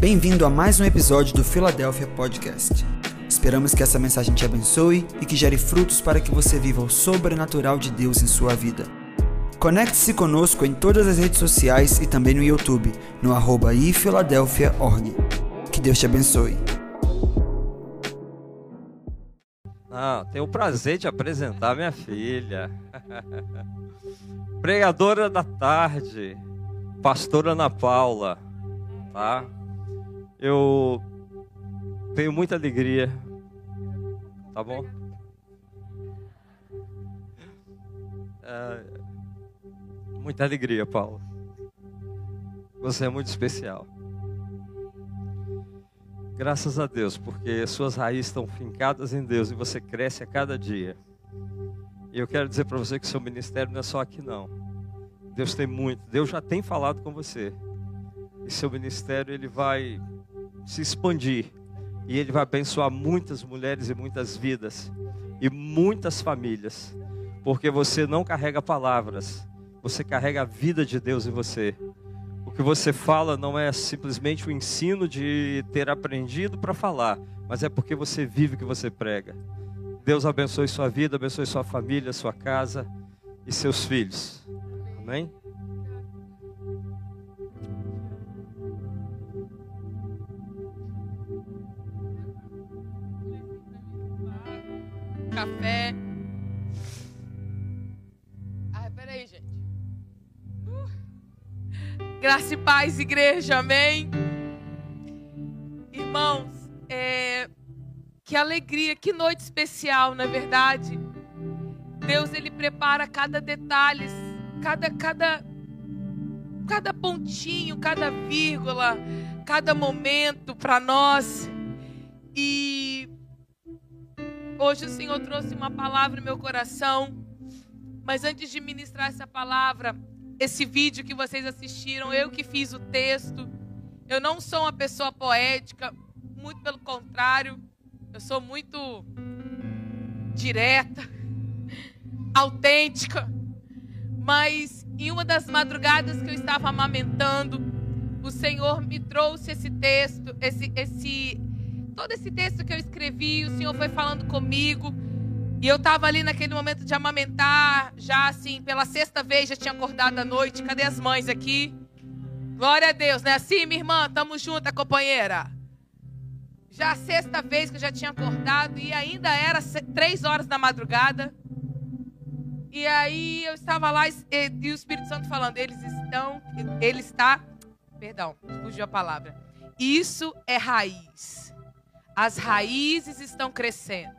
Bem-vindo a mais um episódio do Philadelphia Podcast. Esperamos que essa mensagem te abençoe e que gere frutos para que você viva o sobrenatural de Deus em sua vida. Conecte-se conosco em todas as redes sociais e também no YouTube, no arroba ifiladelphia.org. Que Deus te abençoe. Ah, tenho o prazer de apresentar minha filha. Pregadora da tarde, pastora Ana Paula, tá? Eu tenho muita alegria, tá bom? É, muita alegria, Paula. Você é muito especial. Graças a Deus, porque suas raízes estão fincadas em Deus e você cresce a cada dia. E eu quero dizer para você que seu ministério não é só aqui não. Deus tem muito, Deus já tem falado com você. E seu ministério ele vai se expandir e ele vai abençoar muitas mulheres e muitas vidas e muitas famílias, porque você não carrega palavras, você carrega a vida de Deus em você. O que você fala não é simplesmente o ensino de ter aprendido para falar, mas é porque você vive o que você prega. Deus abençoe sua vida, abençoe sua família, sua casa e seus filhos. Amém? Café. Ah, peraí, gente. Uh. Graça e paz, igreja, amém. Irmãos, é... que alegria, que noite especial, na é verdade. Deus, Ele prepara cada detalhe, cada, cada, cada pontinho, cada vírgula, cada momento para nós. E Hoje o Senhor trouxe uma palavra no meu coração. Mas antes de ministrar essa palavra, esse vídeo que vocês assistiram, eu que fiz o texto. Eu não sou uma pessoa poética, muito pelo contrário. Eu sou muito direta, autêntica. Mas em uma das madrugadas que eu estava amamentando, o Senhor me trouxe esse texto, esse, esse todo esse texto que eu escrevi, o Senhor foi falando comigo. E eu estava ali naquele momento de amamentar, já assim, pela sexta vez já tinha acordado à noite. Cadê as mães aqui? Glória a Deus, né? Assim, minha irmã, tamo junto, companheira. Já a sexta vez que eu já tinha acordado e ainda era três horas da madrugada. E aí eu estava lá e, e o Espírito Santo falando, eles estão, ele está, perdão, fugiu a palavra. Isso é raiz. As raízes estão crescendo.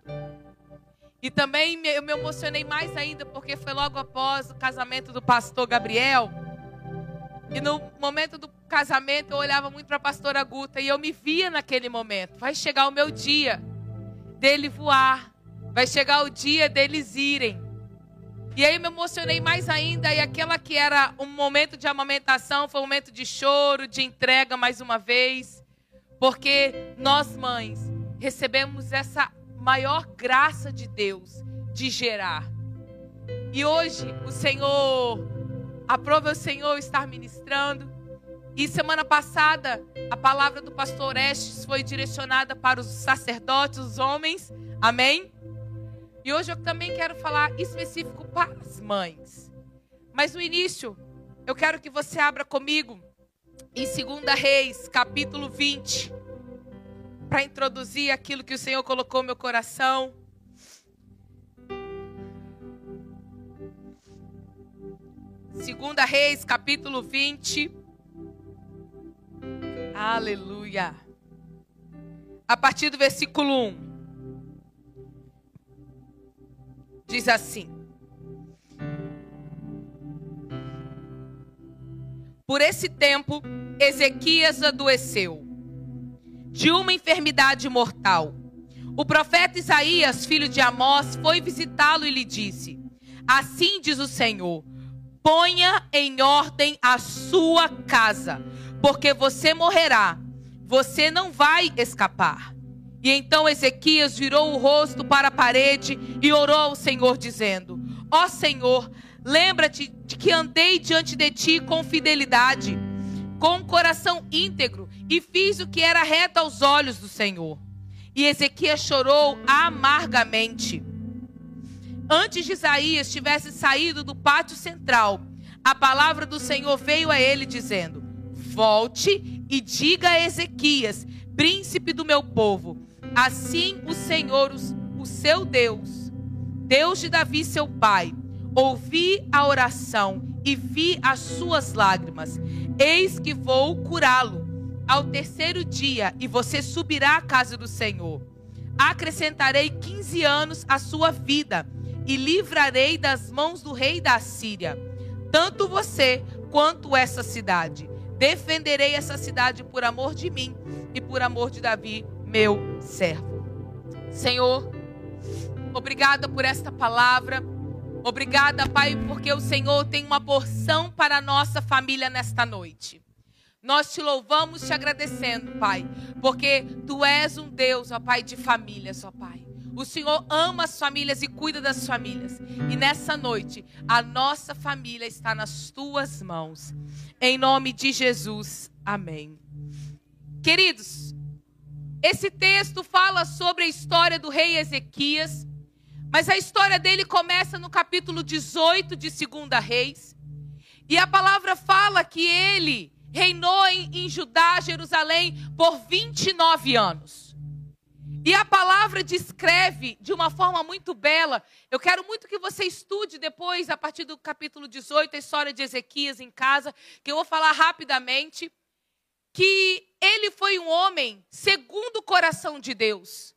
E também eu me emocionei mais ainda porque foi logo após o casamento do pastor Gabriel. E no momento do casamento eu olhava muito para a pastora Guta e eu me via naquele momento. Vai chegar o meu dia dele voar. Vai chegar o dia deles irem. E aí eu me emocionei mais ainda e aquela que era um momento de amamentação foi um momento de choro, de entrega mais uma vez. Porque nós, mães, recebemos essa maior graça de Deus de gerar. E hoje o Senhor, aprova o Senhor estar ministrando. E semana passada, a palavra do pastor Estes foi direcionada para os sacerdotes, os homens. Amém? E hoje eu também quero falar específico para as mães. Mas no início, eu quero que você abra comigo em 2 Reis, capítulo 20, para introduzir aquilo que o Senhor colocou no meu coração. Segunda Reis, capítulo 20. Aleluia. A partir do versículo 1. Diz assim: Por esse tempo, Ezequias adoeceu de uma enfermidade mortal. O profeta Isaías, filho de Amós, foi visitá-lo e lhe disse: Assim diz o Senhor: ponha em ordem a sua casa, porque você morrerá, você não vai escapar. E então Ezequias virou o rosto para a parede e orou ao Senhor, dizendo: Ó Senhor, lembra-te de que andei diante de ti com fidelidade com um coração íntegro e fiz o que era reto aos olhos do Senhor. E Ezequias chorou amargamente. Antes de Isaías tivesse saído do pátio central, a palavra do Senhor veio a ele dizendo: Volte e diga a Ezequias, príncipe do meu povo, assim o Senhor, o seu Deus, Deus de Davi, seu pai, ouvi a oração e vi as suas lágrimas. Eis que vou curá-lo ao terceiro dia e você subirá à casa do Senhor. Acrescentarei 15 anos à sua vida e livrarei das mãos do rei da Síria, tanto você quanto essa cidade. Defenderei essa cidade por amor de mim e por amor de Davi, meu servo. Senhor, obrigada por esta palavra. Obrigada, Pai, porque o Senhor tem uma porção para a nossa família nesta noite. Nós te louvamos, te agradecendo, Pai, porque tu és um Deus, ó Pai, de famílias, ó Pai. O Senhor ama as famílias e cuida das famílias. E nessa noite, a nossa família está nas tuas mãos. Em nome de Jesus. Amém. Queridos, esse texto fala sobre a história do rei Ezequias, mas a história dele começa no capítulo 18 de 2 Reis. E a palavra fala que ele reinou em, em Judá, Jerusalém, por 29 anos. E a palavra descreve de uma forma muito bela. Eu quero muito que você estude depois, a partir do capítulo 18, a história de Ezequias em casa, que eu vou falar rapidamente. Que ele foi um homem segundo o coração de Deus.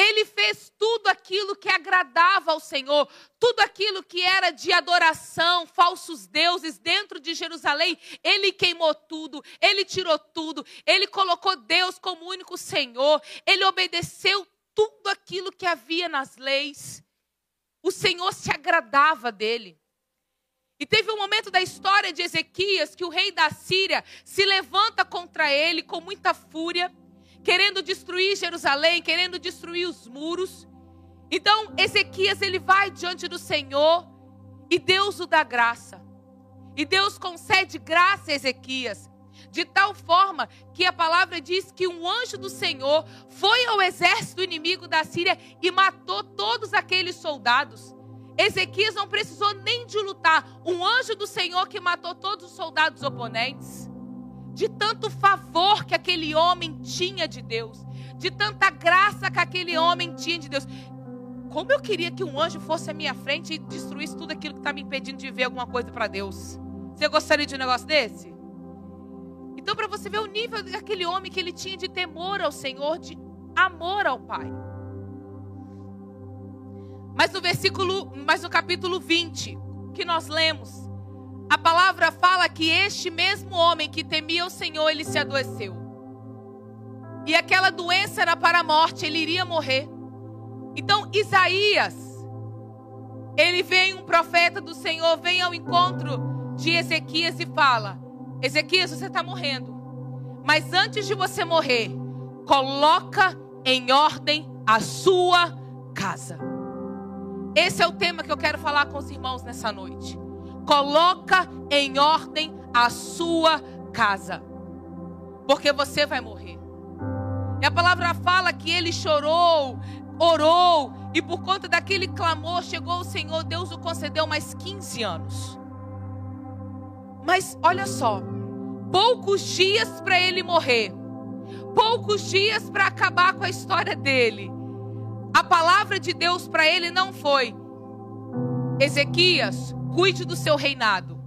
Ele fez tudo aquilo que agradava ao Senhor, tudo aquilo que era de adoração, falsos deuses dentro de Jerusalém. Ele queimou tudo, ele tirou tudo, ele colocou Deus como único Senhor, ele obedeceu tudo aquilo que havia nas leis. O Senhor se agradava dele. E teve um momento da história de Ezequias que o rei da Síria se levanta contra ele com muita fúria querendo destruir Jerusalém, querendo destruir os muros. Então, Ezequias ele vai diante do Senhor e Deus o dá graça. E Deus concede graça a Ezequias, de tal forma que a palavra diz que um anjo do Senhor foi ao exército inimigo da Síria e matou todos aqueles soldados. Ezequias não precisou nem de lutar, um anjo do Senhor que matou todos os soldados oponentes de tanto favor que aquele homem tinha de Deus, de tanta graça que aquele homem tinha de Deus. Como eu queria que um anjo fosse à minha frente e destruísse tudo aquilo que está me impedindo de ver alguma coisa para Deus. Você gostaria de um negócio desse? Então, para você ver o nível daquele homem que ele tinha de temor ao Senhor, de amor ao Pai. Mas no versículo, mas no capítulo 20, que nós lemos, a palavra fala que este mesmo homem que temia o Senhor, ele se adoeceu. E aquela doença era para a morte, ele iria morrer. Então, Isaías, ele vem, um profeta do Senhor, vem ao encontro de Ezequias e fala: Ezequias, você está morrendo. Mas antes de você morrer, coloca em ordem a sua casa. Esse é o tema que eu quero falar com os irmãos nessa noite coloca em ordem a sua casa, porque você vai morrer. E a palavra fala que ele chorou, orou, e por conta daquele clamor chegou o Senhor, Deus o concedeu mais 15 anos. Mas olha só, poucos dias para ele morrer, poucos dias para acabar com a história dele. A palavra de Deus para ele não foi: Ezequias, cuide do seu reinado.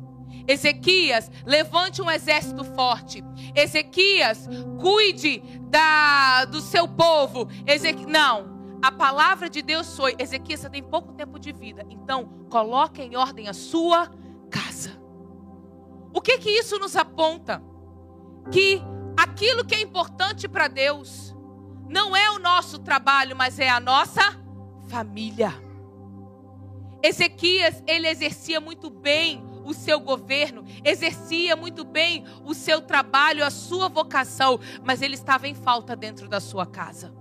Ezequias, levante um exército forte. Ezequias, cuide da, do seu povo. Não, a palavra de Deus foi: Ezequias, você tem pouco tempo de vida, então coloque em ordem a sua casa. O que que isso nos aponta? Que aquilo que é importante para Deus não é o nosso trabalho, mas é a nossa família. Ezequias, ele exercia muito bem o seu governo, exercia muito bem o seu trabalho, a sua vocação, mas ele estava em falta dentro da sua casa.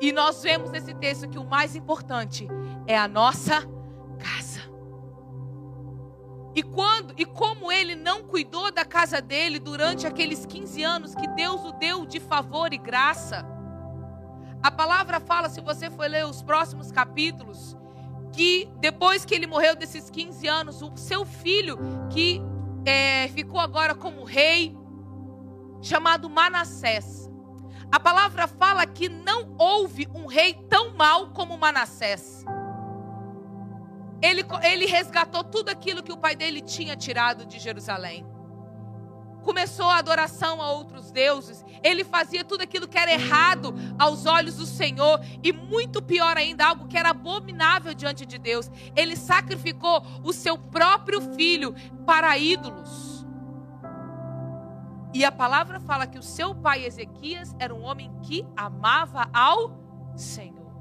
E nós vemos nesse texto que o mais importante é a nossa casa. E quando e como ele não cuidou da casa dele durante aqueles 15 anos que Deus o deu de favor e graça. A palavra fala, se você for ler os próximos capítulos, que depois que ele morreu desses 15 anos, o seu filho, que é, ficou agora como rei, chamado Manassés. A palavra fala que não houve um rei tão mau como Manassés. Ele, ele resgatou tudo aquilo que o pai dele tinha tirado de Jerusalém. Começou a adoração a outros deuses. Ele fazia tudo aquilo que era errado aos olhos do Senhor. E muito pior ainda, algo que era abominável diante de Deus. Ele sacrificou o seu próprio filho para ídolos. E a palavra fala que o seu pai Ezequias era um homem que amava ao Senhor.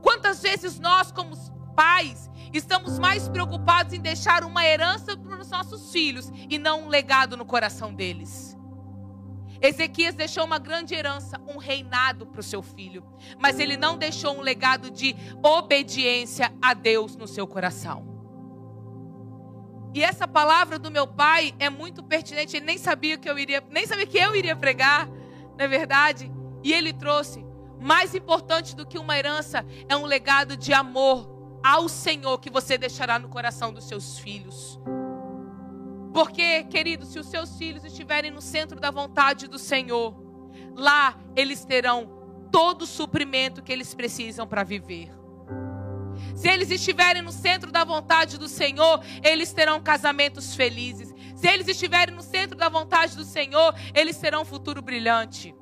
Quantas vezes nós, como pais, estamos mais preocupados em deixar uma herança para os nossos filhos e não um legado no coração deles. Ezequias deixou uma grande herança, um reinado para o seu filho, mas ele não deixou um legado de obediência a Deus no seu coração. E essa palavra do meu pai é muito pertinente. Ele nem sabia que eu iria, nem sabia que eu iria pregar, não é verdade? E ele trouxe. Mais importante do que uma herança é um legado de amor ao Senhor que você deixará no coração dos seus filhos. Porque, querido, se os seus filhos estiverem no centro da vontade do Senhor, lá eles terão todo o suprimento que eles precisam para viver. Se eles estiverem no centro da vontade do Senhor, eles terão casamentos felizes. Se eles estiverem no centro da vontade do Senhor, eles terão um futuro brilhante.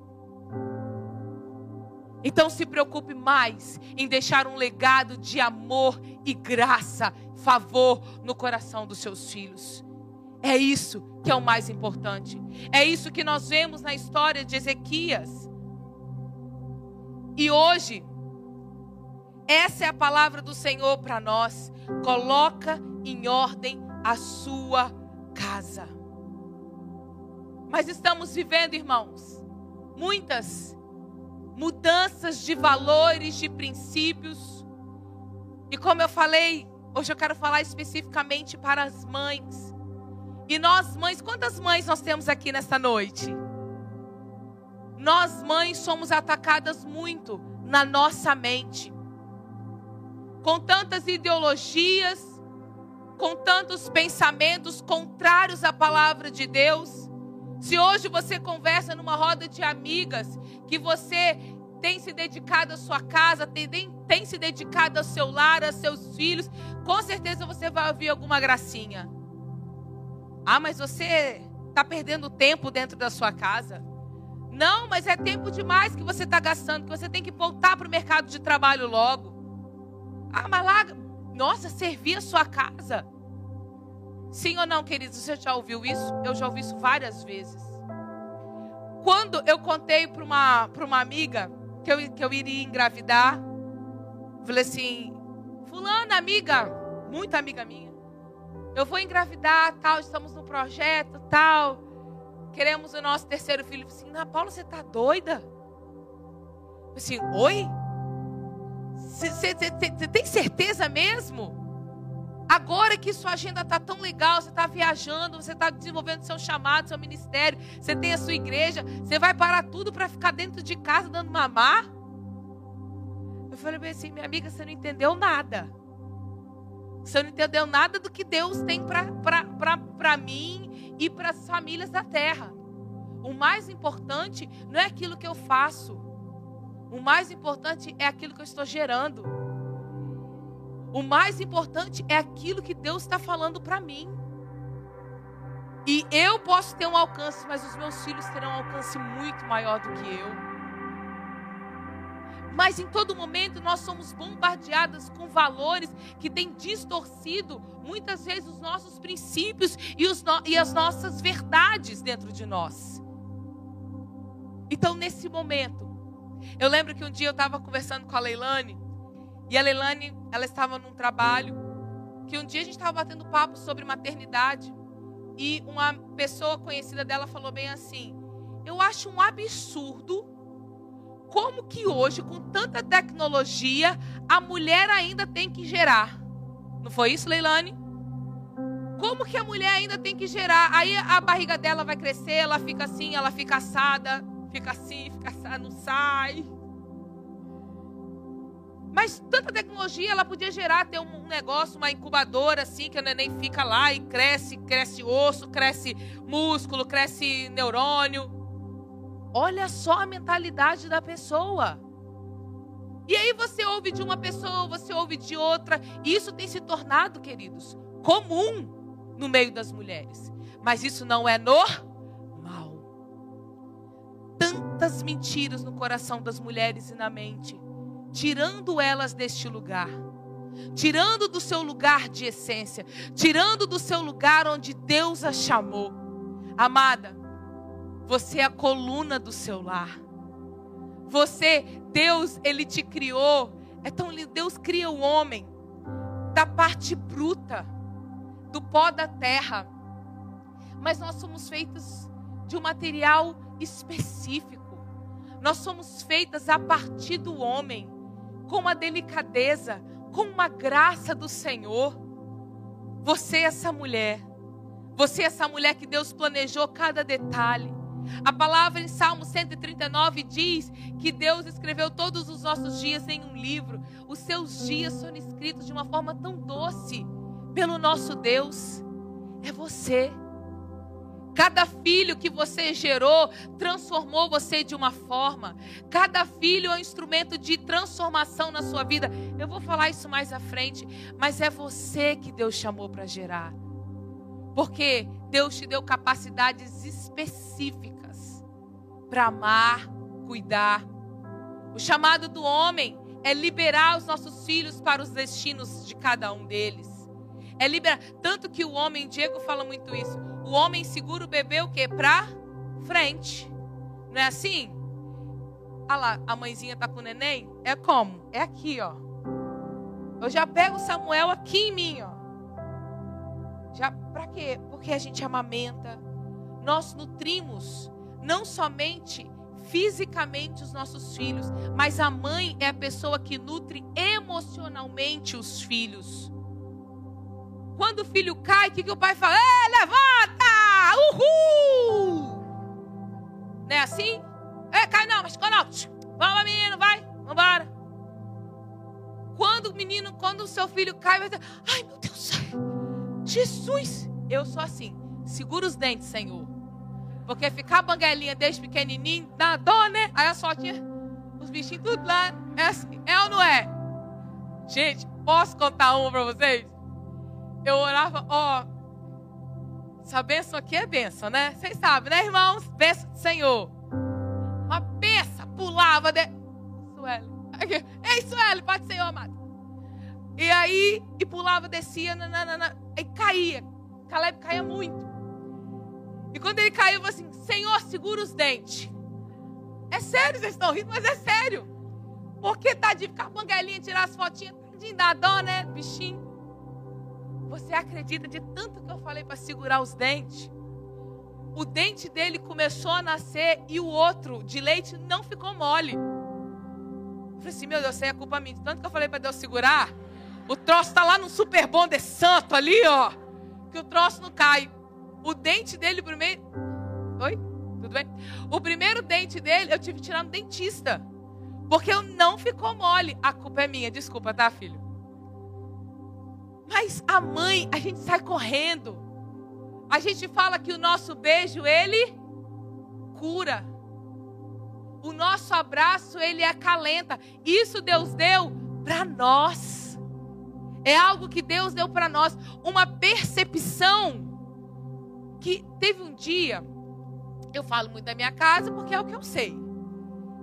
Então se preocupe mais em deixar um legado de amor e graça, favor no coração dos seus filhos. É isso que é o mais importante. É isso que nós vemos na história de Ezequias. E hoje, essa é a palavra do Senhor para nós. Coloca em ordem a sua casa. Mas estamos vivendo, irmãos, muitas mudanças de valores, de princípios. E como eu falei, hoje eu quero falar especificamente para as mães. E nós, mães, quantas mães nós temos aqui nesta noite? Nós, mães, somos atacadas muito na nossa mente. Com tantas ideologias, com tantos pensamentos contrários à palavra de Deus. Se hoje você conversa numa roda de amigas que você tem se dedicado à sua casa, tem, tem se dedicado ao seu lar, aos seus filhos, com certeza você vai ouvir alguma gracinha. Ah, mas você está perdendo tempo dentro da sua casa. Não, mas é tempo demais que você está gastando, que você tem que voltar para o mercado de trabalho logo. Ah, mas lá, nossa, servir a sua casa. Sim ou não, queridos? Você já ouviu isso? Eu já ouvi isso várias vezes. Quando eu contei para uma, uma amiga que eu, que eu iria engravidar, falei assim: Fulana, amiga, muito amiga minha, eu vou engravidar, tal, estamos no projeto, tal, queremos o nosso terceiro filho. Eu falei assim: Ana Paula, você está doida? Eu falei assim: Oi? Você tem certeza mesmo? Agora que sua agenda está tão legal, você está viajando, você está desenvolvendo seu chamado, seu ministério, você tem a sua igreja, você vai parar tudo para ficar dentro de casa dando mamar? Eu falei bem assim, minha amiga, você não entendeu nada. Você não entendeu nada do que Deus tem para mim e para as famílias da terra. O mais importante não é aquilo que eu faço. O mais importante é aquilo que eu estou gerando. O mais importante é aquilo que Deus está falando para mim. E eu posso ter um alcance, mas os meus filhos terão um alcance muito maior do que eu. Mas em todo momento nós somos bombardeadas com valores que têm distorcido muitas vezes os nossos princípios e, os no... e as nossas verdades dentro de nós. Então, nesse momento, eu lembro que um dia eu estava conversando com a Leilane e a Leilane, ela estava num trabalho que um dia a gente estava batendo papo sobre maternidade e uma pessoa conhecida dela falou bem assim: "Eu acho um absurdo como que hoje, com tanta tecnologia, a mulher ainda tem que gerar". Não foi isso, Leilane? Como que a mulher ainda tem que gerar? Aí a barriga dela vai crescer, ela fica assim, ela fica assada, fica assim, fica assada, não sai. Mas tanta tecnologia, ela podia gerar, ter um negócio, uma incubadora assim, que o neném fica lá e cresce, cresce osso, cresce músculo, cresce neurônio. Olha só a mentalidade da pessoa. E aí você ouve de uma pessoa, você ouve de outra, e isso tem se tornado, queridos, comum no meio das mulheres. Mas isso não é normal. Tantas mentiras no coração das mulheres e na mente tirando elas deste lugar, tirando do seu lugar de essência, tirando do seu lugar onde Deus a chamou. Amada, você é a coluna do seu lar. Você, Deus, ele te criou. É tão lindo. Deus cria o homem da parte bruta, do pó da terra. Mas nós somos feitos de um material específico. Nós somos feitas a partir do homem com uma delicadeza, com uma graça do Senhor. Você é essa mulher. Você é essa mulher que Deus planejou cada detalhe. A palavra em Salmo 139 diz que Deus escreveu todos os nossos dias em um livro. Os seus dias são escritos de uma forma tão doce pelo nosso Deus. É você. Cada filho que você gerou transformou você de uma forma. Cada filho é um instrumento de transformação na sua vida. Eu vou falar isso mais à frente, mas é você que Deus chamou para gerar. Porque Deus te deu capacidades específicas para amar, cuidar. O chamado do homem é liberar os nossos filhos para os destinos de cada um deles. É liberar. Tanto que o homem, Diego fala muito isso o homem segura o bebê o quê? Pra frente. Não é assim? Olha lá, a mãezinha tá com o neném. É como? É aqui, ó. Eu já pego o Samuel aqui em mim, ó. Já para quê? Porque a gente amamenta. Nós nutrimos não somente fisicamente os nossos filhos, mas a mãe é a pessoa que nutre emocionalmente os filhos. Quando o filho cai, o que, que o pai fala? Ei, levanta! Uhul! Não é assim? É, cai não, mas não. Vamos, menino, vai, vambora. Quando o menino, quando o seu filho cai, vai dizer: Ai, meu Deus, Jesus, eu sou assim. Segura os dentes, Senhor. Porque ficar banguelinha desde pequenininho dá dor, né? Aí a sorte, os bichinhos tudo lá. É assim, é ou não é? Gente, posso contar uma para vocês? eu orava, ó, essa benção aqui é benção, né? Vocês sabem, né, irmãos? Benção do Senhor. Uma benção, pulava de... Sueli. Ei, Sueli, pode ser, amado. E aí, e pulava, descia, nananana, e caía. Caleb caía muito. E quando ele caiu, eu falei assim, Senhor, segura os dentes. É sério, vocês estão rindo, mas é sério. Porque tá de ficar banguelinha, tirar as fotinhas, de dar dó, né, bichinho. Você acredita de tanto que eu falei para segurar os dentes? O dente dele começou a nascer e o outro de leite não ficou mole. Eu falei assim, meu Deus, isso aí é culpa minha. Tanto que eu falei para Deus segurar, o troço está lá no super bom de santo ali, ó. Que o troço não cai. O dente dele primeiro. Oi? Tudo bem? O primeiro dente dele eu tive que tirar no dentista. Porque eu não ficou mole. A culpa é minha, desculpa, tá, filho? Mas a mãe, a gente sai correndo. A gente fala que o nosso beijo, ele cura. O nosso abraço, ele acalenta. Isso Deus deu para nós. É algo que Deus deu para nós. Uma percepção que teve um dia. Eu falo muito da minha casa porque é o que eu sei.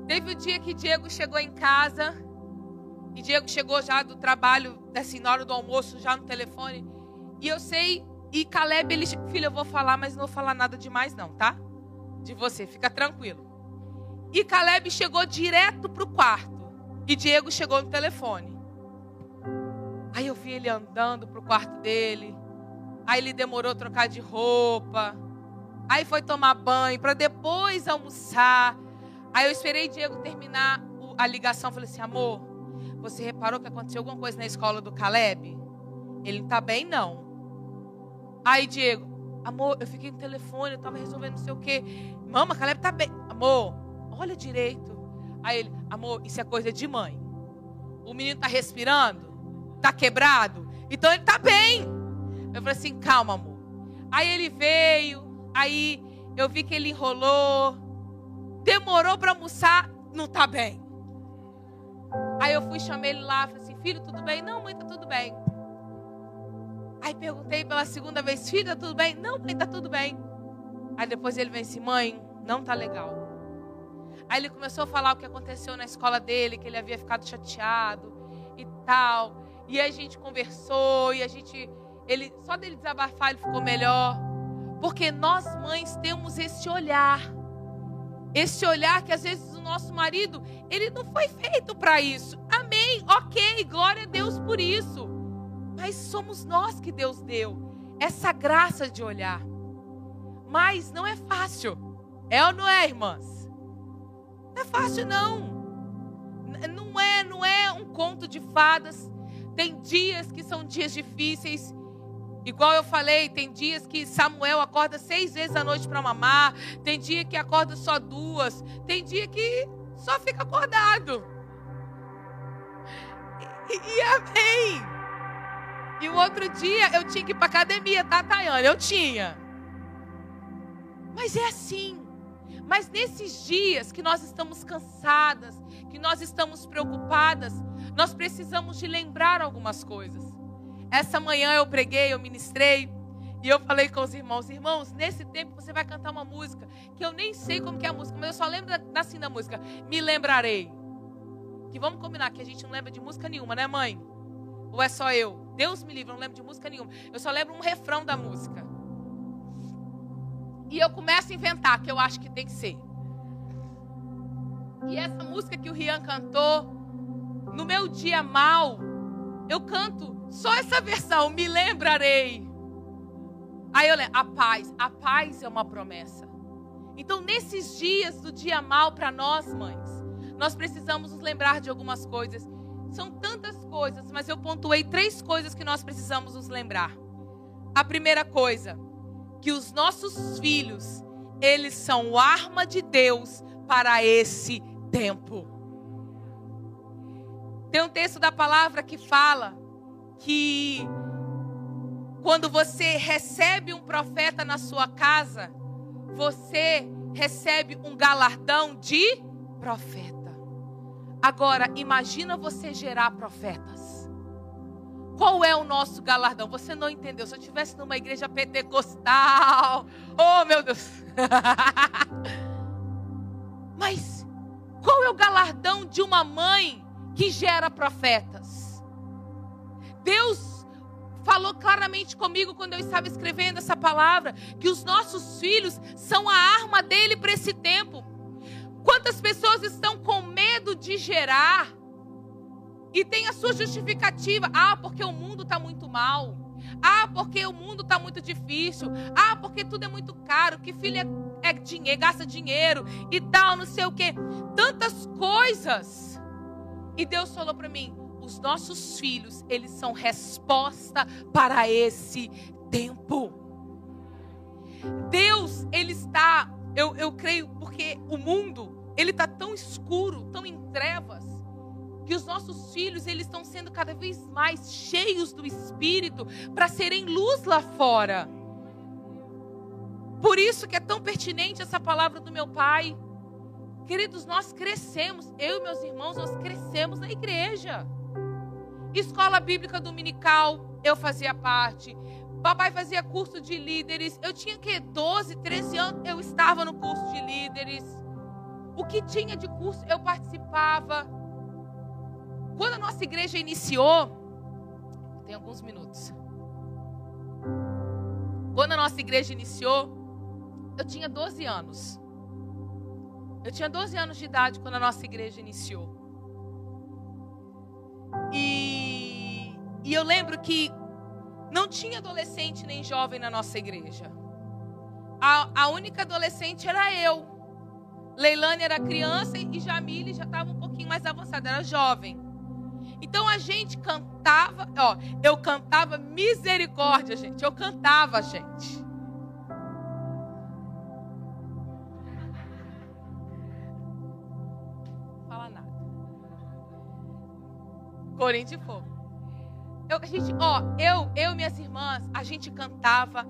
Teve um dia que Diego chegou em casa e Diego chegou já do trabalho, assim, na hora do almoço, já no telefone. E eu sei, e Caleb, ele, filho, eu vou falar, mas não vou falar nada demais, não, tá? De você, fica tranquilo. E Caleb chegou direto pro quarto. E Diego chegou no telefone. Aí eu vi ele andando pro quarto dele. Aí ele demorou a trocar de roupa. Aí foi tomar banho para depois almoçar. Aí eu esperei Diego terminar a ligação. Falei assim, amor, você reparou que aconteceu alguma coisa na escola do Caleb? Ele não está bem, não. Aí, Diego, amor, eu fiquei no telefone, eu tava resolvendo não sei o quê. Mama, Caleb tá bem. Amor, olha direito. Aí ele, amor, isso é coisa de mãe. O menino tá respirando, tá quebrado, então ele tá bem. Eu falei assim, calma, amor. Aí ele veio, aí eu vi que ele enrolou, demorou para almoçar, não tá bem. Aí eu fui chamei ele lá, falei assim, filho, tudo bem? Não, mãe, tá tudo bem. Aí perguntei pela segunda vez, filho, tá tudo bem? Não, mãe, tá tudo bem. Aí depois ele vem assim, mãe, não tá legal. Aí ele começou a falar o que aconteceu na escola dele, que ele havia ficado chateado e tal. E a gente conversou e a gente, ele, só dele desabafar ele ficou melhor. Porque nós mães temos esse olhar. Esse olhar que às vezes nosso marido, ele não foi feito para isso. Amém. OK, glória a Deus por isso. Mas somos nós que Deus deu essa graça de olhar. Mas não é fácil. É ou não é, irmãs? Não é fácil não. Não é, não é um conto de fadas. Tem dias que são dias difíceis. Igual eu falei, tem dias que Samuel acorda seis vezes à noite para mamar. Tem dia que acorda só duas. Tem dia que só fica acordado. E, e amém. E o outro dia eu tinha que ir para academia, tá, Tayane? Eu tinha. Mas é assim. Mas nesses dias que nós estamos cansadas, que nós estamos preocupadas, nós precisamos de lembrar algumas coisas. Essa manhã eu preguei, eu ministrei, e eu falei com os irmãos, irmãos, nesse tempo você vai cantar uma música que eu nem sei como que é a música, mas eu só lembro assim da música. Me lembrarei. Que vamos combinar que a gente não lembra de música nenhuma, né, mãe? Ou é só eu? Deus me livre, eu não lembro de música nenhuma. Eu só lembro um refrão da música. E eu começo a inventar, que eu acho que tem que ser. E essa música que o Rian cantou, no meu dia mal, eu canto só essa versão, me lembrarei. Aí eu lembro, a paz, a paz é uma promessa. Então, nesses dias do dia mal para nós, mães, nós precisamos nos lembrar de algumas coisas. São tantas coisas, mas eu pontuei três coisas que nós precisamos nos lembrar. A primeira coisa, que os nossos filhos, eles são arma de Deus para esse tempo. Tem um texto da palavra que fala que quando você recebe um profeta na sua casa, você recebe um galardão de profeta. Agora, imagina você gerar profetas. Qual é o nosso galardão? Você não entendeu. Se eu estivesse numa igreja pentecostal, oh meu Deus. Mas qual é o galardão de uma mãe que gera profetas? Deus falou claramente comigo quando eu estava escrevendo essa palavra que os nossos filhos são a arma dele para esse tempo. Quantas pessoas estão com medo de gerar e tem a sua justificativa? Ah, porque o mundo está muito mal. Ah, porque o mundo está muito difícil. Ah, porque tudo é muito caro. Que filho é, é dinheiro, gasta dinheiro e tal, não sei o quê. Tantas coisas. E Deus falou para mim: os nossos filhos, eles são resposta para esse tempo. Deus, Ele está, eu, eu creio, porque o mundo ele está tão escuro, tão em trevas, que os nossos filhos eles estão sendo cada vez mais cheios do Espírito para serem luz lá fora. Por isso que é tão pertinente essa palavra do meu pai. Queridos, nós crescemos, eu e meus irmãos, nós crescemos na igreja. Escola Bíblica Dominical, eu fazia parte. Papai fazia curso de líderes. Eu tinha que 12, 13 anos, eu estava no curso de líderes. O que tinha de curso eu participava. Quando a nossa igreja iniciou, tem alguns minutos. Quando a nossa igreja iniciou, eu tinha 12 anos. Eu tinha 12 anos de idade quando a nossa igreja iniciou. E, e eu lembro que não tinha adolescente nem jovem na nossa igreja. A, a única adolescente era eu. Leilane era criança e Jamile já estava um pouquinho mais avançada, era jovem. Então a gente cantava, ó, eu cantava misericórdia, gente. Eu cantava, gente. Fala nada. Corinthians de fogo. Eu, a gente, ó, eu, eu e minhas irmãs, a gente cantava,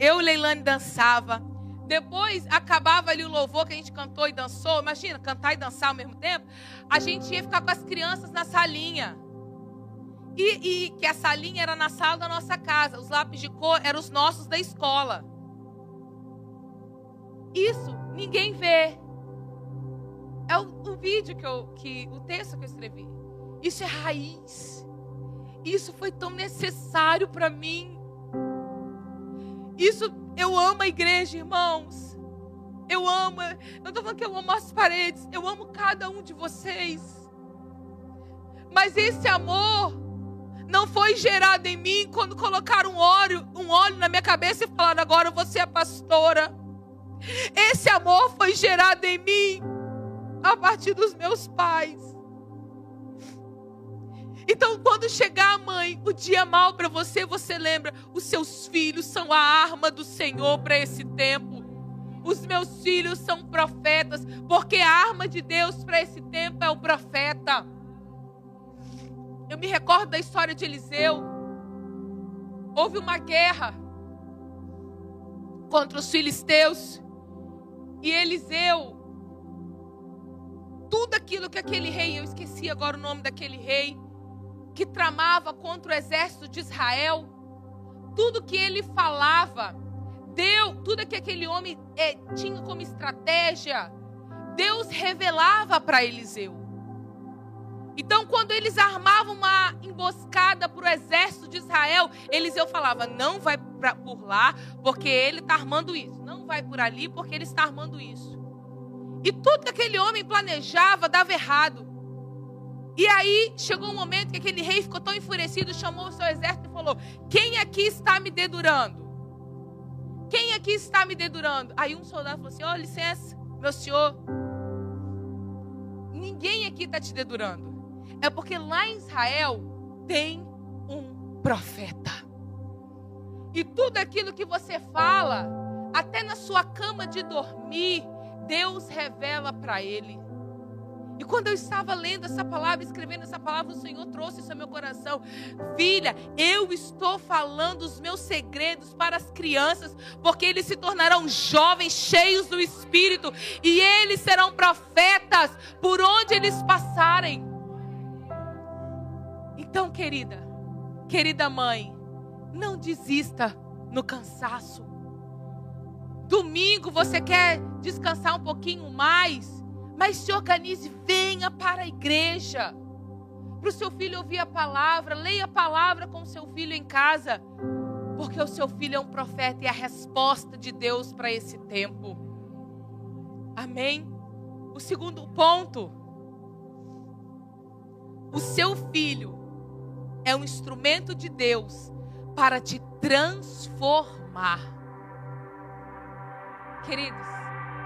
eu e Leilane dançava. Depois acabava ali o louvor que a gente cantou e dançou. Imagina, cantar e dançar ao mesmo tempo. A gente ia ficar com as crianças na salinha. E, e que a salinha era na sala da nossa casa. Os lápis de cor eram os nossos da escola. Isso ninguém vê. É o, o vídeo que eu, que o texto que eu escrevi. Isso é raiz. Isso foi tão necessário para mim. Isso, eu amo a igreja, irmãos. Eu amo, eu estou falando que eu amo as paredes, eu amo cada um de vocês. Mas esse amor não foi gerado em mim quando colocaram um óleo, um óleo na minha cabeça e falaram: agora você é pastora. Esse amor foi gerado em mim a partir dos meus pais. Então, quando chegar, mãe, o dia mal para você, você lembra: os seus filhos são a arma do Senhor para esse tempo. Os meus filhos são profetas, porque a arma de Deus para esse tempo é o profeta. Eu me recordo da história de Eliseu. Houve uma guerra contra os filisteus. E Eliseu, tudo aquilo que aquele rei, eu esqueci agora o nome daquele rei, que tramava contra o exército de Israel, tudo que ele falava, deu, tudo que aquele homem é, tinha como estratégia, Deus revelava para Eliseu. Então, quando eles armavam uma emboscada para o exército de Israel, Eliseu falava: não vai pra, por lá, porque ele está armando isso. Não vai por ali, porque ele está armando isso. E tudo que aquele homem planejava dava errado. E aí chegou um momento que aquele rei ficou tão enfurecido, chamou o seu exército e falou: Quem aqui está me dedurando? Quem aqui está me dedurando? Aí um soldado falou assim: Ó, oh, licença, meu senhor. Ninguém aqui está te dedurando. É porque lá em Israel tem um profeta. E tudo aquilo que você fala, até na sua cama de dormir, Deus revela para ele. E quando eu estava lendo essa palavra, escrevendo essa palavra, o Senhor trouxe isso ao meu coração. Filha, eu estou falando os meus segredos para as crianças, porque eles se tornarão jovens, cheios do Espírito, e eles serão profetas por onde eles passarem. Então, querida, querida mãe, não desista no cansaço. Domingo você quer descansar um pouquinho mais? Mas se organize, venha para a igreja. Para o seu filho ouvir a palavra, leia a palavra com o seu filho em casa. Porque o seu filho é um profeta e a resposta de Deus para esse tempo. Amém? O segundo ponto. O seu filho é um instrumento de Deus para te transformar. Queridos,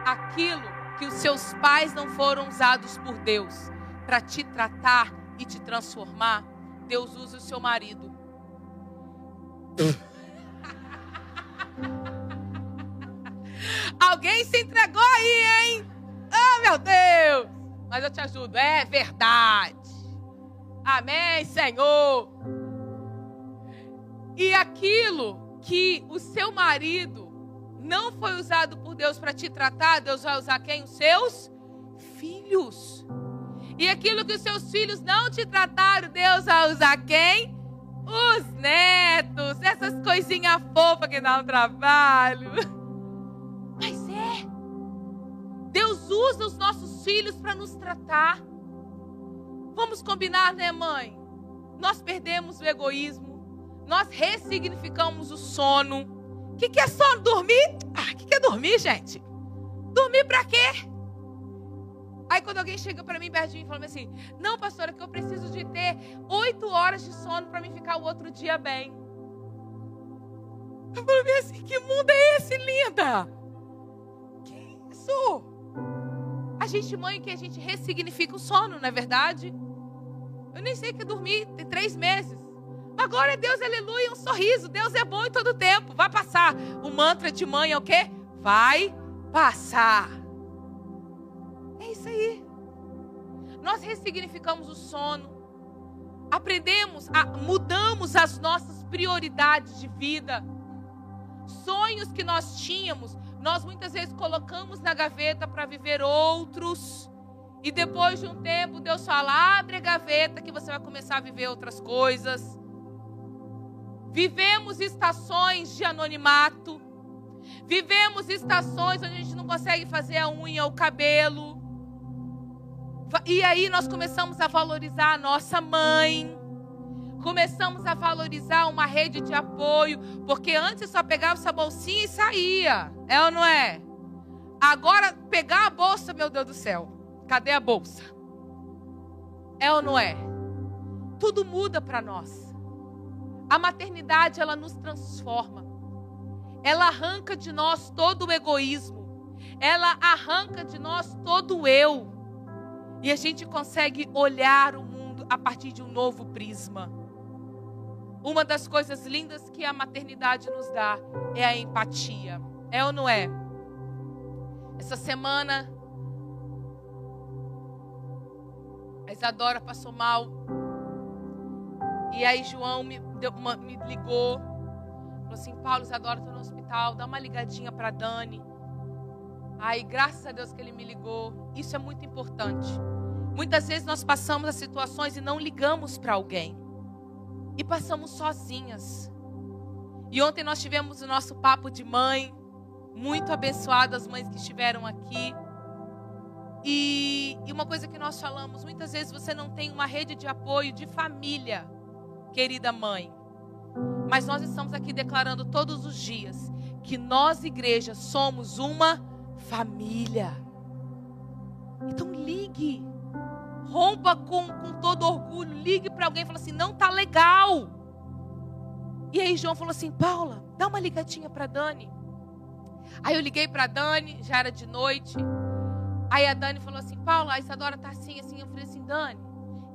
aquilo que os seus pais não foram usados por Deus para te tratar e te transformar, Deus usa o seu marido. Alguém se entregou aí, hein? Oh, meu Deus! Mas eu te ajudo, é verdade. Amém, Senhor. E aquilo que o seu marido não foi usado por Deus para te tratar, Deus vai usar quem? Os seus filhos. E aquilo que os seus filhos não te trataram, Deus vai usar quem? Os netos, essas coisinhas fofas que dá um trabalho. Mas é. Deus usa os nossos filhos para nos tratar. Vamos combinar, né, mãe? Nós perdemos o egoísmo, nós ressignificamos o sono. O que, que é sono? Dormir? Ah, o que, que é dormir, gente? Dormir para quê? Aí quando alguém chega para mim mim e fala assim, não, pastora, que eu preciso de ter oito horas de sono para me ficar o outro dia bem. Eu falei assim, que mundo é esse, linda? Que isso? A gente, mãe, que a gente ressignifica o sono, não é verdade? Eu nem sei que dormi tem três meses. Agora é Deus, aleluia, um sorriso. Deus é bom em todo tempo. Vai passar. O mantra de mãe é o quê? Vai passar. É isso aí. Nós ressignificamos o sono. Aprendemos, a, mudamos as nossas prioridades de vida. Sonhos que nós tínhamos, nós muitas vezes colocamos na gaveta para viver outros. E depois de um tempo, Deus fala: abre a gaveta que você vai começar a viver outras coisas. Vivemos estações de anonimato. Vivemos estações onde a gente não consegue fazer a unha, o cabelo. E aí nós começamos a valorizar a nossa mãe. Começamos a valorizar uma rede de apoio, porque antes só pegava essa bolsinha e saía. É ou não é? Agora pegar a bolsa, meu Deus do céu. Cadê a bolsa? É ou não é? Tudo muda para nós. A maternidade ela nos transforma. Ela arranca de nós todo o egoísmo. Ela arranca de nós todo o eu. E a gente consegue olhar o mundo a partir de um novo prisma. Uma das coisas lindas que a maternidade nos dá é a empatia. É ou não é? Essa semana, a Isadora passou mal. E aí João me, uma, me ligou. Falou assim, Paulo, Isadora, estou no hospital. Dá uma ligadinha para Dani. Aí, graças a Deus que ele me ligou. Isso é muito importante. Muitas vezes nós passamos as situações e não ligamos para alguém. E passamos sozinhas. E ontem nós tivemos o nosso papo de mãe. Muito abençoado as mães que estiveram aqui. E, e uma coisa que nós falamos, muitas vezes você não tem uma rede de apoio de família, querida mãe. Mas nós estamos aqui declarando todos os dias que nós, igreja, somos uma família. Então ligue. Rompa com, com todo orgulho. Ligue para alguém e fala assim: não tá legal. E aí João falou assim: Paula, dá uma ligadinha para Dani. Aí eu liguei para Dani, já era de noite. Aí a Dani falou assim: Paula, a Isadora tá assim, assim. Eu falei assim: Dani,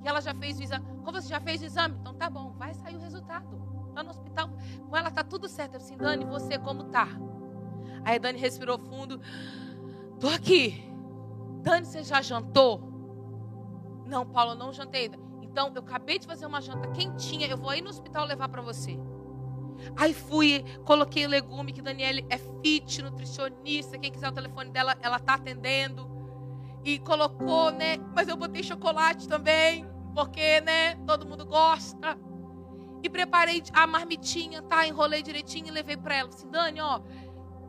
e ela já fez o exame. Como você já fez o exame? Então tá bom, vai sair o resultado. Lá no hospital, com ela tá tudo certo. Eu assim, Dani, você como tá? Aí a Dani respirou fundo. Tô aqui. Dani, você já jantou? Não, Paulo, não jantei ainda. Então, eu acabei de fazer uma janta quentinha. Eu vou aí no hospital levar para você. Aí fui, coloquei o legume, que Daniele é fit, nutricionista. Quem quiser o telefone dela, ela tá atendendo. E colocou, né? Mas eu botei chocolate também, porque, né? Todo mundo gosta. E preparei a marmitinha, tá? Enrolei direitinho e levei para ela. Assim, Dani, ó,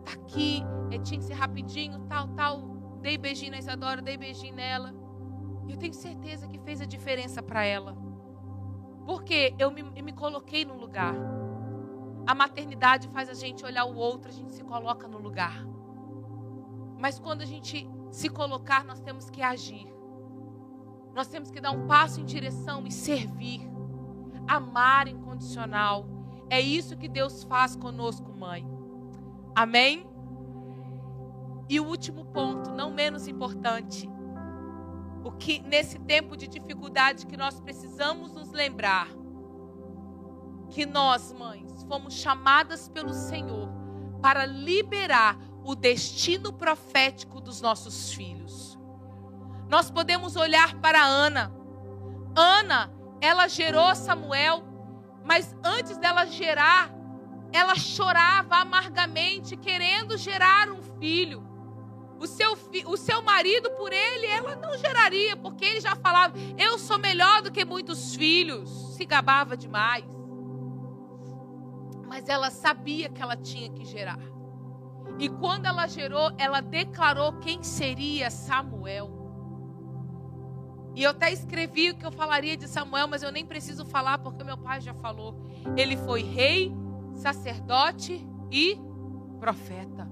tá aqui. É, tinha que ser rapidinho, tal, tal. Dei beijinho na Isadora, dei beijinho nela. E eu tenho certeza que fez a diferença para ela. Porque eu me, eu me coloquei no lugar. A maternidade faz a gente olhar o outro, a gente se coloca no lugar. Mas quando a gente se colocar, nós temos que agir. Nós temos que dar um passo em direção e servir. Amar incondicional. É isso que Deus faz conosco, mãe. Amém? E o último ponto, não menos importante, o que nesse tempo de dificuldade que nós precisamos nos lembrar que nós, mães, fomos chamadas pelo Senhor para liberar o destino profético dos nossos filhos. Nós podemos olhar para Ana. Ana, ela gerou Samuel, mas antes dela gerar, ela chorava amargamente, querendo gerar um filho. O seu, o seu marido, por ele, ela não geraria, porque ele já falava: Eu sou melhor do que muitos filhos. Se gabava demais mas ela sabia que ela tinha que gerar. E quando ela gerou, ela declarou quem seria Samuel. E eu até escrevi o que eu falaria de Samuel, mas eu nem preciso falar porque meu pai já falou. Ele foi rei, sacerdote e profeta.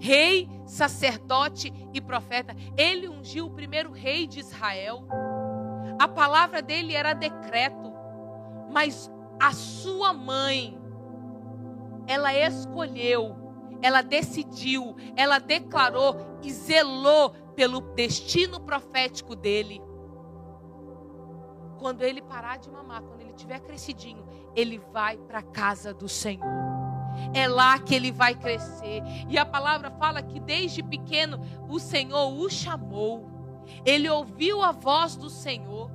Rei, sacerdote e profeta. Ele ungiu o primeiro rei de Israel. A palavra dele era decreto. Mas a sua mãe, ela escolheu, ela decidiu, ela declarou e zelou pelo destino profético dele. quando ele parar de mamar, quando ele tiver crescidinho, ele vai para a casa do Senhor. É lá que ele vai crescer. E a palavra fala que desde pequeno o Senhor o chamou. Ele ouviu a voz do Senhor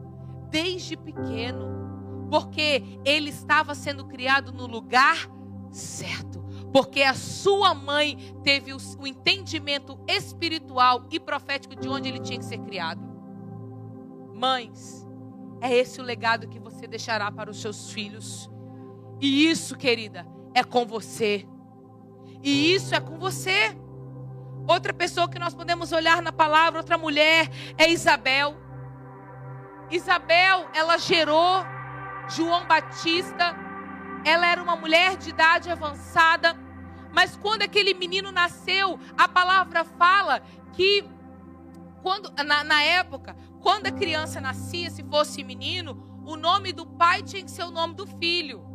desde pequeno, porque ele estava sendo criado no lugar certo. Porque a sua mãe teve o, entendimento espiritual e profético de onde ele tinha que ser criado. Mães, é esse o legado que você deixará para os seus filhos. E isso, querida, é com você. E isso é com você. Outra pessoa que nós podemos olhar na palavra, outra mulher, é Isabel. Isabel, ela gerou João Batista. Ela era uma mulher de idade avançada. Mas quando aquele menino nasceu, a palavra fala que quando, na, na época, quando a criança nascia, se fosse menino, o nome do pai tinha que ser o nome do filho.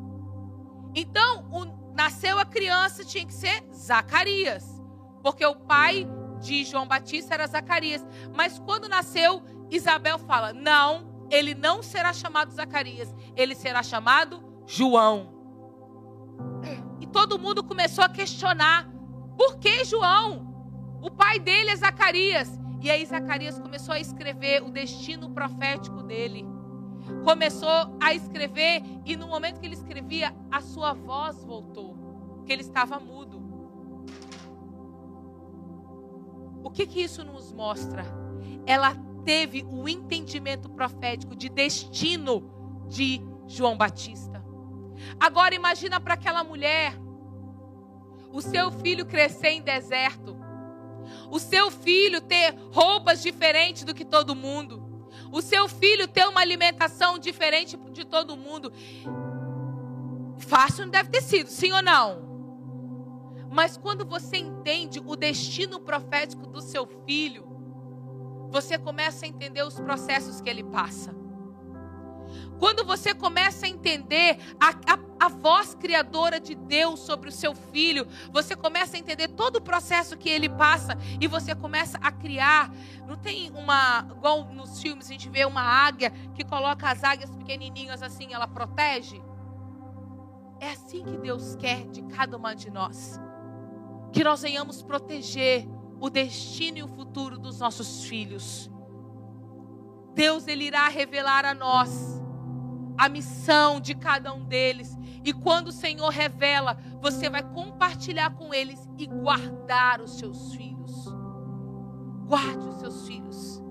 Então, o, nasceu a criança, tinha que ser Zacarias, porque o pai de João Batista era Zacarias. Mas quando nasceu, Isabel fala: não, ele não será chamado Zacarias, ele será chamado João. Todo mundo começou a questionar: por que João? O pai dele é Zacarias. E aí Zacarias começou a escrever o destino profético dele começou a escrever e no momento que ele escrevia, a sua voz voltou, que ele estava mudo. O que que isso nos mostra? Ela teve o entendimento profético de destino de João Batista. Agora imagina para aquela mulher o seu filho crescer em deserto, o seu filho ter roupas diferentes do que todo mundo, o seu filho ter uma alimentação diferente de todo mundo. Fácil não deve ter sido, sim ou não? Mas quando você entende o destino profético do seu filho, você começa a entender os processos que ele passa. Quando você começa a entender a, a, a, voz criadora de Deus sobre o seu filho, você começa a entender todo o processo que ele passa e você começa a criar. Não tem uma, igual nos filmes a gente vê uma águia que coloca as águias pequenininhas assim, ela protege? É assim que Deus quer de cada uma de nós. Que nós venhamos proteger o destino e o futuro dos nossos filhos. Deus ele irá revelar a nós a missão de cada um deles. E quando o Senhor revela, você vai compartilhar com eles e guardar os seus filhos. Guarde os seus filhos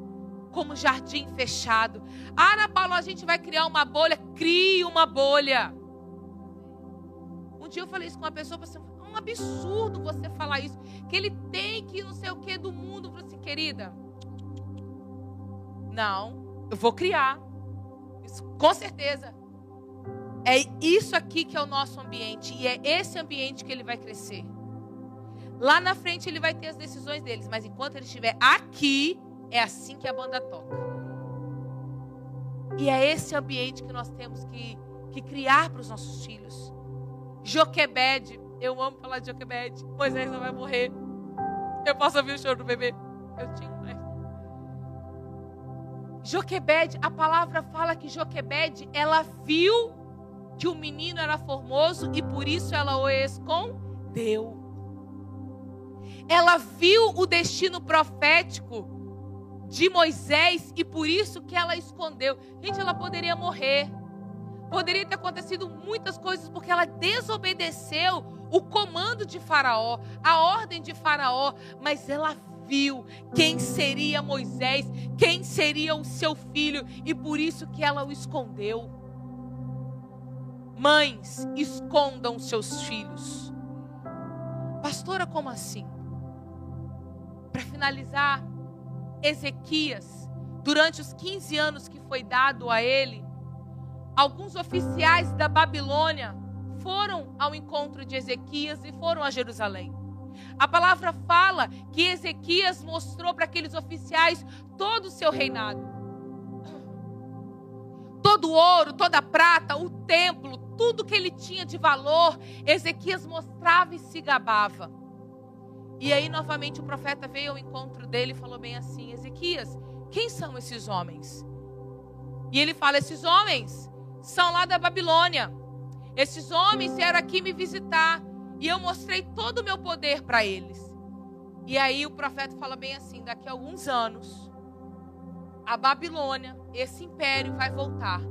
como jardim fechado. Ah, Ana Paula, a gente vai criar uma bolha. Crie uma bolha. Um dia eu falei isso com uma pessoa, assim, é um absurdo você falar isso. Que ele tem que não sei o que do mundo. Eu falei assim, querida, não, eu vou criar. Com certeza. É isso aqui que é o nosso ambiente. E é esse ambiente que ele vai crescer. Lá na frente ele vai ter as decisões deles. Mas enquanto ele estiver aqui, é assim que a banda toca. E é esse ambiente que nós temos que, que criar para os nossos filhos. Joquebed, eu amo falar de Joquebed. Moisés não vai morrer. Eu posso ouvir o choro do bebê. Eu tinha Joquebed, a palavra fala que Joquebed, ela viu que o menino era formoso e por isso ela o escondeu. Ela viu o destino profético de Moisés e por isso que ela escondeu. Gente, ela poderia morrer. Poderia ter acontecido muitas coisas porque ela desobedeceu o comando de Faraó, a ordem de Faraó, mas ela viu quem seria Moisés, quem seria o seu filho, e por isso que ela o escondeu. Mães, escondam seus filhos. Pastora, como assim? Para finalizar, Ezequias, durante os 15 anos que foi dado a ele, alguns oficiais da Babilônia foram ao encontro de Ezequias e foram a Jerusalém. A palavra fala que Ezequias mostrou para aqueles oficiais todo o seu reinado. Todo o ouro, toda a prata, o templo, tudo que ele tinha de valor, Ezequias mostrava e se gabava. E aí, novamente, o profeta veio ao encontro dele e falou bem assim: Ezequias, quem são esses homens? E ele fala: esses homens são lá da Babilônia. Esses homens vieram aqui me visitar e eu mostrei todo o meu poder para eles. E aí o profeta fala bem assim: daqui a alguns anos, a Babilônia, esse império vai voltar.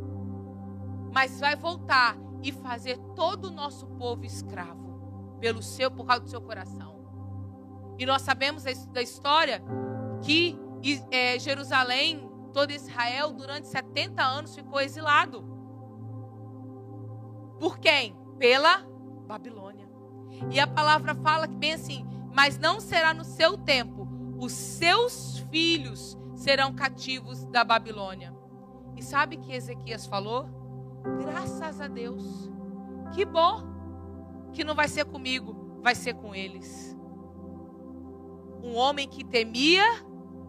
Mas vai voltar e fazer todo o nosso povo escravo pelo seu por causa do seu coração. E nós sabemos da história que é, Jerusalém, todo Israel, durante 70 anos ficou exilado. Por quem? Pela Babilônia. E a palavra fala bem assim: mas não será no seu tempo, os seus filhos serão cativos da Babilônia. E sabe que Ezequias falou? Graças a Deus. Que bom que não vai ser comigo, vai ser com eles. Um homem que temia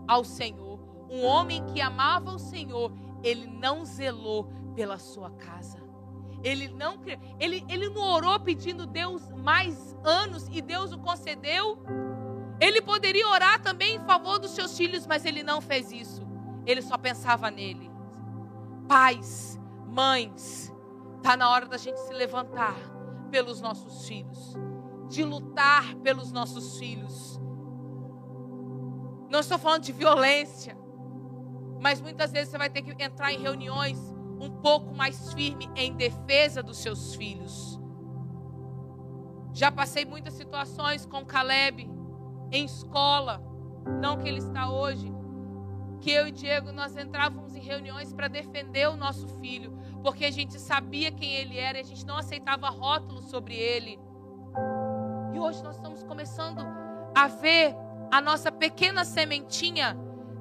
ao Senhor, um homem que amava o Senhor, ele não zelou pela sua casa. Ele não ele, ele não orou pedindo Deus mais anos e Deus o concedeu. Ele poderia orar também em favor dos seus filhos, mas ele não fez isso. Ele só pensava nele. Pais, mães, está na hora da gente se levantar pelos nossos filhos, de lutar pelos nossos filhos. Não estou falando de violência, mas muitas vezes você vai ter que entrar em reuniões um pouco mais firme em defesa dos seus filhos. Já passei muitas situações com Caleb em escola, não que ele está hoje, que eu e Diego nós entrávamos em reuniões para defender o nosso filho, porque a gente sabia quem ele era e a gente não aceitava rótulos sobre ele. E hoje nós estamos começando a ver a nossa pequena sementinha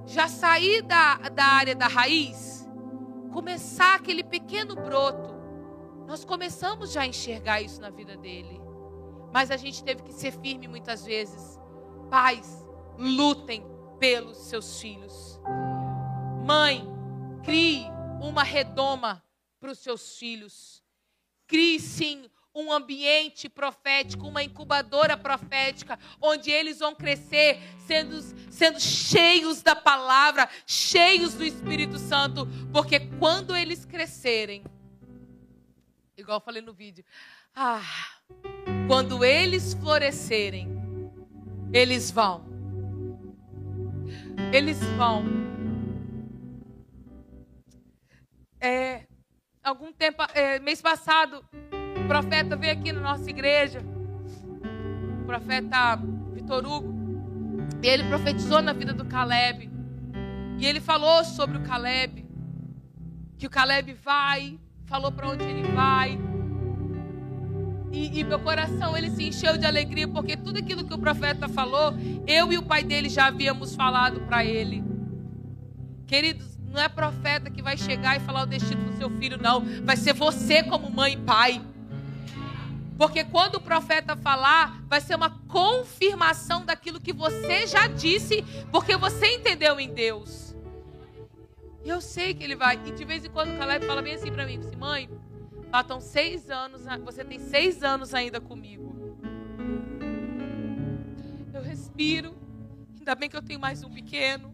já sair da, da área da raiz, começar aquele pequeno broto. Nós começamos já a enxergar isso na vida dele. Mas a gente teve que ser firme muitas vezes. Pais, lutem pelos seus filhos. Mãe, crie uma redoma para os seus filhos. Crie sim um ambiente profético, uma incubadora profética, onde eles vão crescer sendo, sendo cheios da palavra, cheios do Espírito Santo, porque quando eles crescerem, igual eu falei no vídeo, ah, quando eles florescerem, eles vão, eles vão. É, algum tempo, é, mês passado, o profeta veio aqui na nossa igreja, o profeta Vitor Hugo, e ele profetizou na vida do Caleb. E ele falou sobre o Caleb, que o Caleb vai, falou para onde ele vai. E, e, meu coração ele se encheu de alegria porque tudo aquilo que o profeta falou, eu e o pai dele já havíamos falado para ele. Queridos, não é profeta que vai chegar e falar o destino do seu filho, não. Vai ser você como mãe e pai. Porque quando o profeta falar, vai ser uma confirmação daquilo que você já disse, porque você entendeu em Deus. E eu sei que ele vai. E de vez em quando o Caleb fala bem assim para mim: assim, mãe, faltam seis anos, você tem seis anos ainda comigo. Eu respiro. Ainda bem que eu tenho mais um pequeno.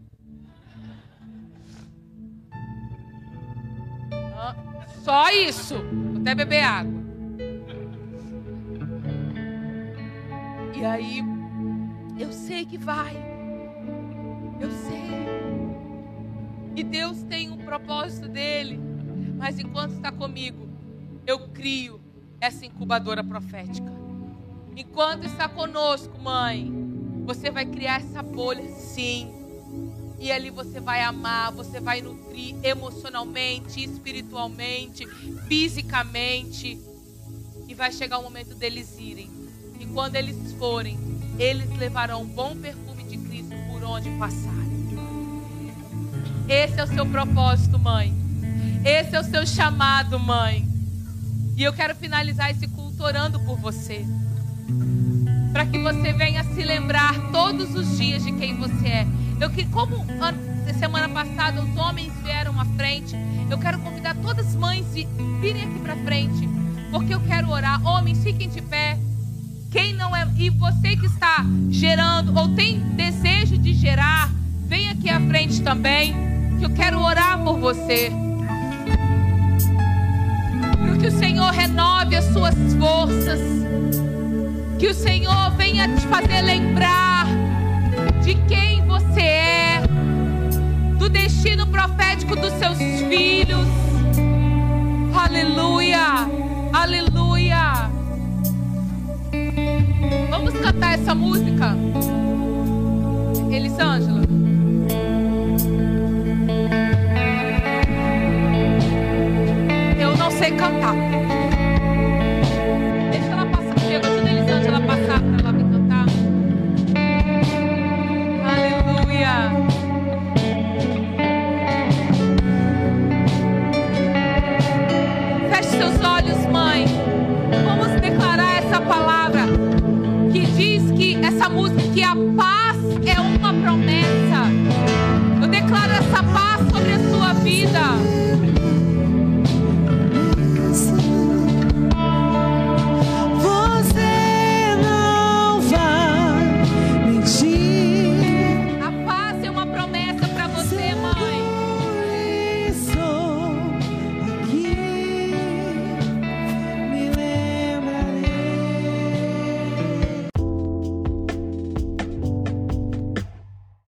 Só isso. Vou até beber água. E aí, eu sei que vai. Eu sei. E Deus tem um propósito dele. Mas enquanto está comigo, eu crio essa incubadora profética. Enquanto está conosco, mãe, você vai criar essa bolha, sim. E ali você vai amar, você vai nutrir emocionalmente, espiritualmente, fisicamente. E vai chegar o momento deles irem quando eles forem, eles levarão um bom perfume de Cristo por onde passarem. Esse é o seu propósito, mãe. Esse é o seu chamado, mãe. E eu quero finalizar esse culto orando por você. Para que você venha se lembrar todos os dias de quem você é. Eu que como semana passada os homens vieram à frente, eu quero convidar todas as mães a virem aqui para frente, porque eu quero orar. Homens, fiquem de pé. Quem não é e você que está gerando ou tem desejo de gerar, vem aqui à frente também, que eu quero orar por você. Senhor renove as suas forças. Que o Senhor venha te fazer lembrar de quem você é, do destino profético dos seus filhos. Aleluia, aleluia. Vamos cantar essa música? Elisângela. Eu não sei cantar. Deixa ela passar eu ajuda a Elisângela a passar para ela me cantar. Aleluia. que a paz é uma promessa.